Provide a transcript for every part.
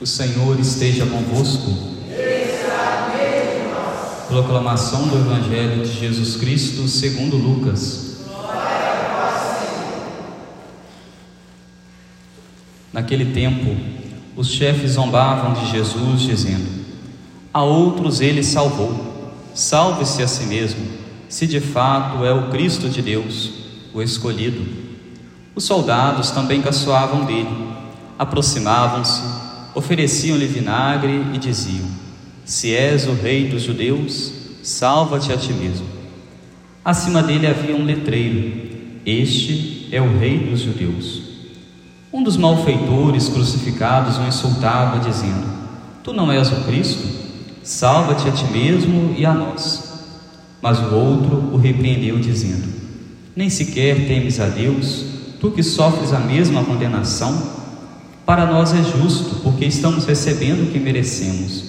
O Senhor esteja convosco. Proclamação do Evangelho de Jesus Cristo segundo Lucas. Naquele tempo, os chefes zombavam de Jesus, dizendo: A outros ele salvou. Salve-se a si mesmo, se de fato é o Cristo de Deus, o escolhido. Os soldados também caçoavam dele, aproximavam-se ofereciam-lhe vinagre e diziam: Se és o rei dos judeus, salva-te a ti mesmo. Acima dele havia um letreiro: Este é o rei dos judeus. Um dos malfeitores crucificados o insultava, dizendo: Tu não és o Cristo? Salva-te a ti mesmo e a nós. Mas o outro o repreendeu, dizendo: Nem sequer temes a Deus, tu que sofres a mesma condenação? Para nós é justo, porque estamos recebendo o que merecemos.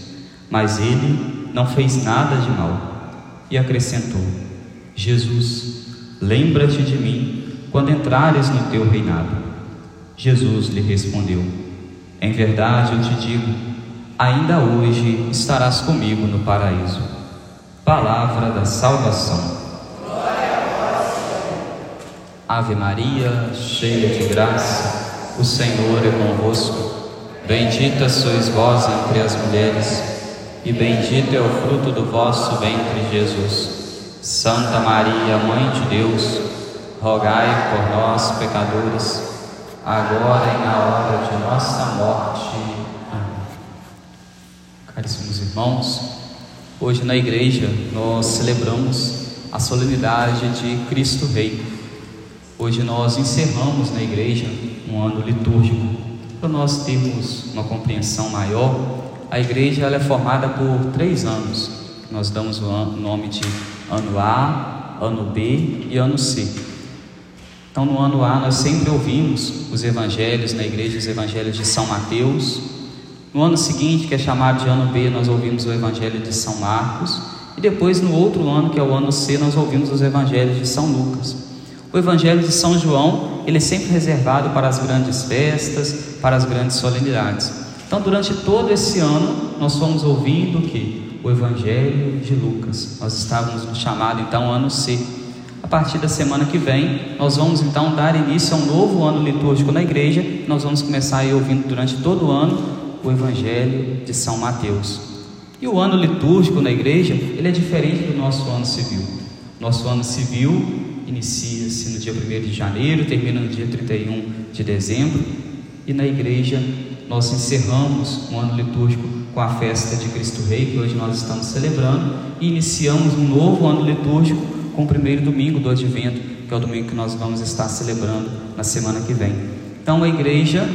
Mas ele não fez nada de mal. E acrescentou: Jesus, lembra-te de mim quando entrares no teu reinado. Jesus lhe respondeu: Em verdade eu te digo, ainda hoje estarás comigo no paraíso. Palavra da salvação. Ave Maria, cheia de graça o Senhor é convosco. Bendita sois vós entre as mulheres, e bendito é o fruto do vosso ventre, Jesus. Santa Maria, Mãe de Deus, rogai por nós, pecadores, agora e na hora de nossa morte. Amém. Caríssimos irmãos, hoje na igreja nós celebramos a solenidade de Cristo Rei. Hoje nós encerramos na igreja um ano litúrgico. Para nós termos uma compreensão maior, a igreja ela é formada por três anos. Nós damos o nome de ano A, ano B e ano C. Então, no ano A, nós sempre ouvimos os evangelhos na igreja, os evangelhos de São Mateus. No ano seguinte, que é chamado de ano B, nós ouvimos o evangelho de São Marcos. E depois, no outro ano, que é o ano C, nós ouvimos os evangelhos de São Lucas. O Evangelho de São João, ele é sempre reservado para as grandes festas, para as grandes solenidades. Então, durante todo esse ano, nós fomos ouvindo o que? O Evangelho de Lucas. Nós estávamos no chamado, então, ano C. A partir da semana que vem, nós vamos então dar início a um novo ano litúrgico na igreja. Nós vamos começar aí ouvindo durante todo o ano o Evangelho de São Mateus. E o ano litúrgico na igreja, ele é diferente do nosso ano civil. Nosso ano civil inicia-se no dia 1 de janeiro, termina no dia 31 de dezembro, e na igreja nós encerramos o ano litúrgico com a festa de Cristo Rei, que hoje nós estamos celebrando, e iniciamos um novo ano litúrgico com o primeiro domingo do Advento, que é o domingo que nós vamos estar celebrando na semana que vem. Então a igreja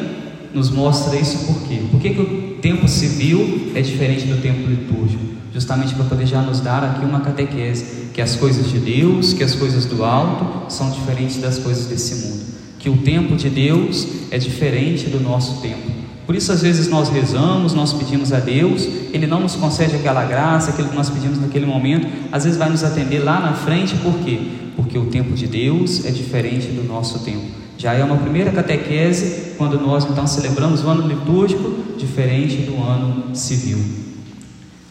nos mostra isso por quê? Por que, que o tempo civil é diferente do tempo litúrgico? justamente para poder já nos dar aqui uma catequese, que as coisas de Deus, que as coisas do alto são diferentes das coisas desse mundo, que o tempo de Deus é diferente do nosso tempo. Por isso, às vezes, nós rezamos, nós pedimos a Deus, Ele não nos concede aquela graça, aquilo que nós pedimos naquele momento, às vezes vai nos atender lá na frente, por quê? Porque o tempo de Deus é diferente do nosso tempo. Já é uma primeira catequese quando nós então celebramos o ano litúrgico diferente do ano civil.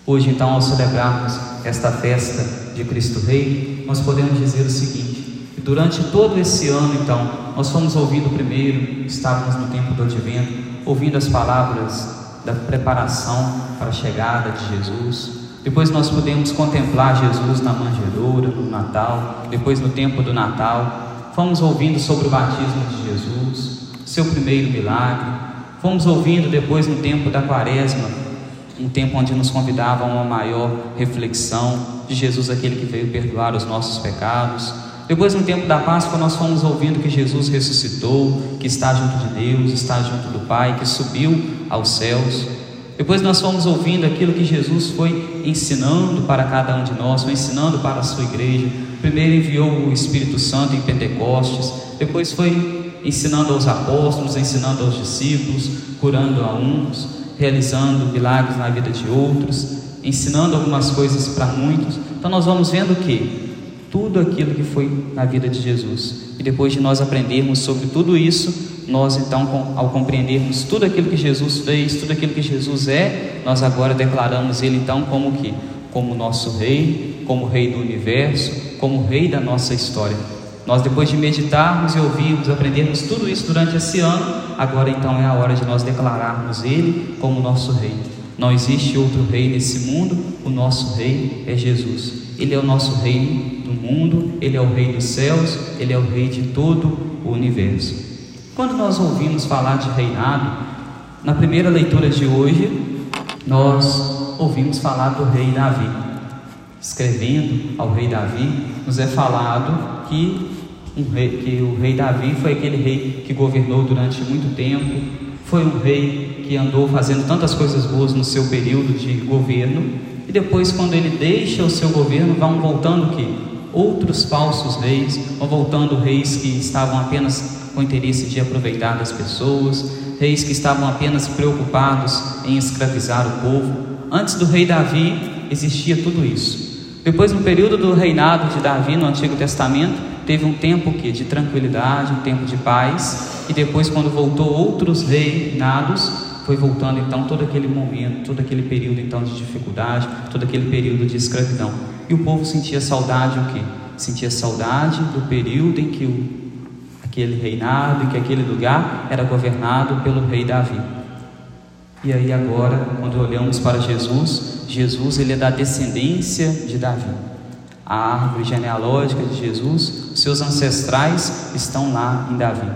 Hoje, então, ao celebrarmos esta festa de Cristo Rei, nós podemos dizer o seguinte: durante todo esse ano, então, nós fomos ouvindo primeiro, estávamos no tempo do advento, ouvindo as palavras da preparação para a chegada de Jesus. Depois nós podemos contemplar Jesus na manjedoura, no Natal, depois no tempo do Natal. Fomos ouvindo sobre o batismo de Jesus, seu primeiro milagre. Fomos ouvindo depois no tempo da quaresma um tempo onde nos convidava a uma maior reflexão de Jesus, aquele que veio perdoar os nossos pecados. Depois, no tempo da Páscoa, nós fomos ouvindo que Jesus ressuscitou, que está junto de Deus, está junto do Pai, que subiu aos céus. Depois, nós fomos ouvindo aquilo que Jesus foi ensinando para cada um de nós, foi ensinando para a sua igreja. Primeiro enviou o Espírito Santo em Pentecostes, depois foi ensinando aos apóstolos, ensinando aos discípulos, curando a uns realizando milagres na vida de outros, ensinando algumas coisas para muitos. Então nós vamos vendo que? Tudo aquilo que foi na vida de Jesus. E depois de nós aprendermos sobre tudo isso, nós então, ao compreendermos tudo aquilo que Jesus fez, tudo aquilo que Jesus é, nós agora declaramos Ele então como que? Como nosso Rei, como Rei do universo, como Rei da nossa história. Nós, depois de meditarmos e ouvirmos, aprendermos tudo isso durante esse ano, agora então é a hora de nós declararmos Ele como nosso Rei. Não existe outro Rei nesse mundo, o nosso Rei é Jesus. Ele é o nosso Rei do mundo, Ele é o Rei dos céus, Ele é o Rei de todo o universo. Quando nós ouvimos falar de reinado, na primeira leitura de hoje, nós ouvimos falar do Rei Davi. Escrevendo ao Rei Davi, nos é falado que um rei, que o rei Davi foi aquele rei que governou durante muito tempo, foi um rei que andou fazendo tantas coisas boas no seu período de governo, e depois, quando ele deixa o seu governo, vão voltando que outros falsos reis, vão voltando reis que estavam apenas com interesse de aproveitar das pessoas, reis que estavam apenas preocupados em escravizar o povo. Antes do rei Davi existia tudo isso. Depois, no período do reinado de Davi no Antigo Testamento, teve um tempo que de tranquilidade, um tempo de paz, e depois quando voltou outros reinados, foi voltando então todo aquele momento, todo aquele período então de dificuldade, todo aquele período de escravidão. E o povo sentia saudade o quê? Sentia saudade do período em que o, aquele reinado, em que aquele lugar era governado pelo rei Davi. E aí agora, quando olhamos para Jesus, Jesus ele é da descendência de Davi a árvore genealógica de Jesus, seus ancestrais estão lá em Davi.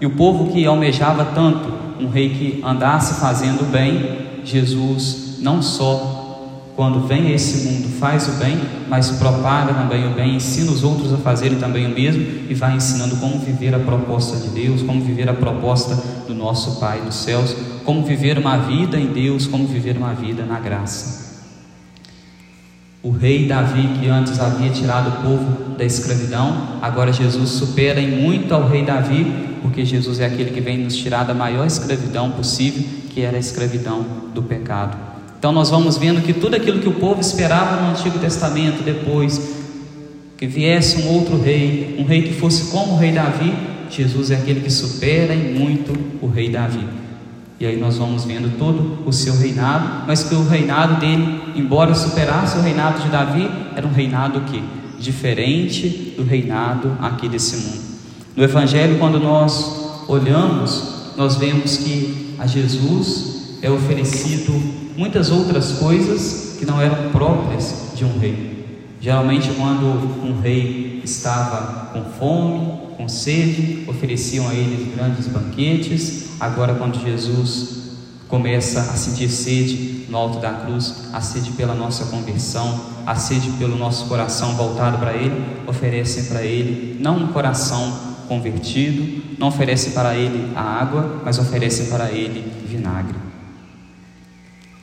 E o povo que almejava tanto um rei que andasse fazendo bem, Jesus não só quando vem a esse mundo faz o bem, mas propaga também o bem, ensina os outros a fazerem também o mesmo e vai ensinando como viver a proposta de Deus, como viver a proposta do nosso Pai dos céus, como viver uma vida em Deus, como viver uma vida na graça. O rei Davi, que antes havia tirado o povo da escravidão, agora Jesus supera em muito ao rei Davi, porque Jesus é aquele que vem nos tirar da maior escravidão possível, que era a escravidão do pecado. Então nós vamos vendo que tudo aquilo que o povo esperava no Antigo Testamento, depois que viesse um outro rei, um rei que fosse como o rei Davi, Jesus é aquele que supera em muito o rei Davi. E aí nós vamos vendo todo o seu reinado, mas que o reinado dele, embora superasse o reinado de Davi, era um reinado que diferente do reinado aqui desse mundo. No evangelho, quando nós olhamos, nós vemos que a Jesus é oferecido muitas outras coisas que não eram próprias de um rei. Geralmente, quando um rei estava com fome, com sede, ofereciam a ele grandes banquetes. Agora, quando Jesus começa a sentir sede no alto da cruz, a sede pela nossa conversão, a sede pelo nosso coração voltado para Ele, oferecem para Ele não um coração convertido, não oferecem para Ele a água, mas oferecem para Ele vinagre.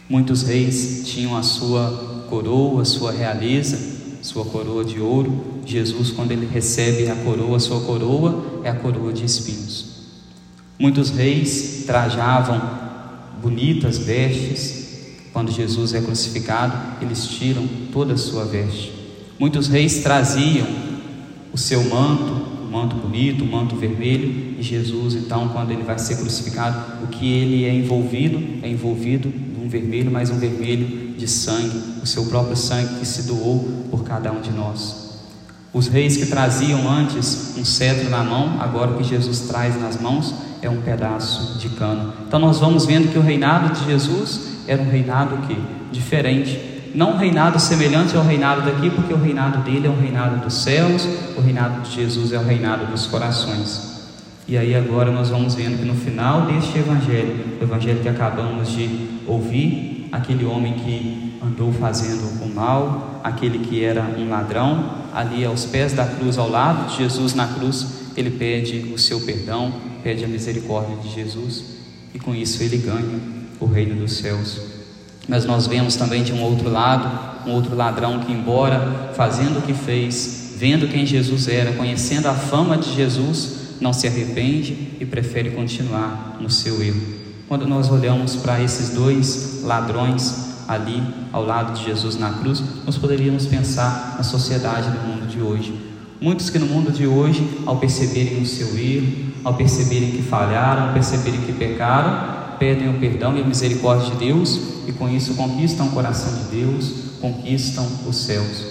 Muitos reis tinham a sua coroa, a sua realeza, sua coroa de ouro. Jesus, quando ele recebe a coroa, sua coroa é a coroa de espinhos. Muitos reis trajavam bonitas vestes. Quando Jesus é crucificado, eles tiram toda a sua veste. Muitos reis traziam o seu manto, um manto bonito, um manto vermelho, e Jesus, então, quando ele vai ser crucificado, o que ele é envolvido é envolvido num vermelho, mas um vermelho de sangue, o seu próprio sangue que se doou por cada um de nós. Os reis que traziam antes um cetro na mão, agora o que Jesus traz nas mãos é um pedaço de cano. Então nós vamos vendo que o reinado de Jesus era um reinado que diferente, não um reinado semelhante ao reinado daqui, porque o reinado dele é um reinado dos céus, o reinado de Jesus é o reinado dos corações. E aí agora nós vamos vendo que no final deste evangelho, o evangelho que acabamos de ouvir, aquele homem que andou fazendo o mal, aquele que era um ladrão, ali aos pés da cruz, ao lado de Jesus na cruz, ele pede o seu perdão, pede a misericórdia de Jesus e com isso ele ganha o reino dos céus. Mas nós vemos também de um outro lado, um outro ladrão que, embora fazendo o que fez, vendo quem Jesus era, conhecendo a fama de Jesus, não se arrepende e prefere continuar no seu erro. Quando nós olhamos para esses dois ladrões ali ao lado de Jesus na cruz, nós poderíamos pensar na sociedade do mundo de hoje. Muitos que no mundo de hoje, ao perceberem o seu erro, ao perceberem que falharam, ao perceberem que pecaram, pedem o perdão e a misericórdia de Deus e com isso conquistam o coração de Deus, conquistam os céus.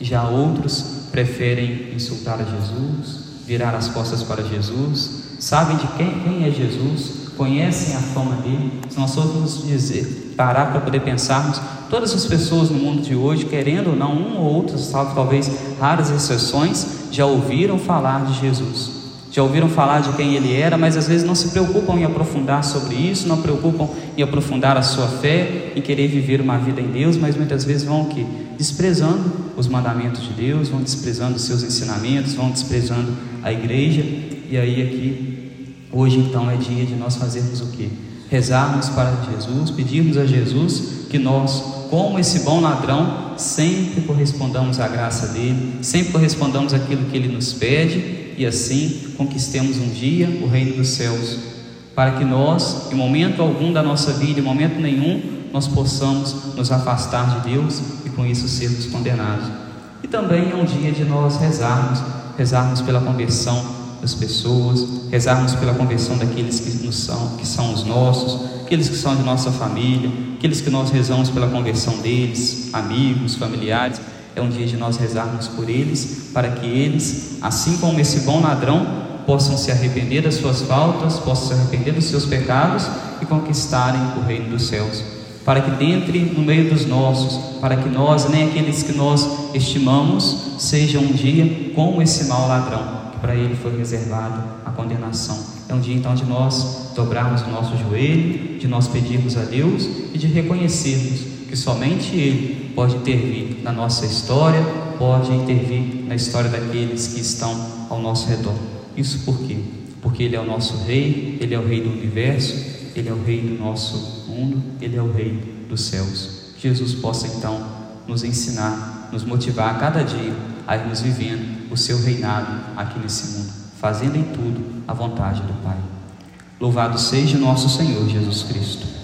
Já outros preferem insultar a Jesus, virar as costas para Jesus, sabem de quem, quem é Jesus, conhecem a fama dele. Se nós formos dizer, parar para poder pensarmos, todas as pessoas no mundo de hoje, querendo ou não, um ou outro, talvez raras exceções, já ouviram falar de Jesus já ouviram falar de quem ele era, mas às vezes não se preocupam em aprofundar sobre isso, não preocupam em aprofundar a sua fé, em querer viver uma vida em Deus, mas muitas vezes vão o quê? Desprezando os mandamentos de Deus, vão desprezando os seus ensinamentos, vão desprezando a igreja. E aí aqui, hoje então é dia de nós fazermos o quê? Rezarmos para Jesus, pedirmos a Jesus que nós, como esse bom ladrão, sempre correspondamos à graça dele, sempre correspondamos àquilo que ele nos pede e assim conquistemos um dia o reino dos céus, para que nós, em momento algum da nossa vida, em momento nenhum, nós possamos nos afastar de Deus e com isso sermos condenados. E também é um dia de nós rezarmos, rezarmos pela conversão das pessoas, rezarmos pela conversão daqueles que, são, que são os nossos, aqueles que são de nossa família, aqueles que nós rezamos pela conversão deles, amigos, familiares é um dia de nós rezarmos por eles, para que eles, assim como esse bom ladrão, possam se arrepender das suas faltas, possam se arrepender dos seus pecados e conquistarem o reino dos céus. Para que dentre no meio dos nossos, para que nós, nem aqueles que nós estimamos, sejam um dia como esse mau ladrão, para ele foi reservado a condenação. É um dia então de nós dobrarmos o nosso joelho, de nós pedirmos a Deus e de reconhecermos que somente Ele pode intervir na nossa história, pode intervir na história daqueles que estão ao nosso redor. Isso por quê? Porque Ele é o nosso Rei, Ele é o Rei do universo, Ele é o Rei do nosso mundo, Ele é o Rei dos céus. Jesus possa então nos ensinar, nos motivar a cada dia a irmos vivendo o seu reinado aqui nesse mundo, fazendo em tudo a vontade do Pai. Louvado seja o nosso Senhor Jesus Cristo.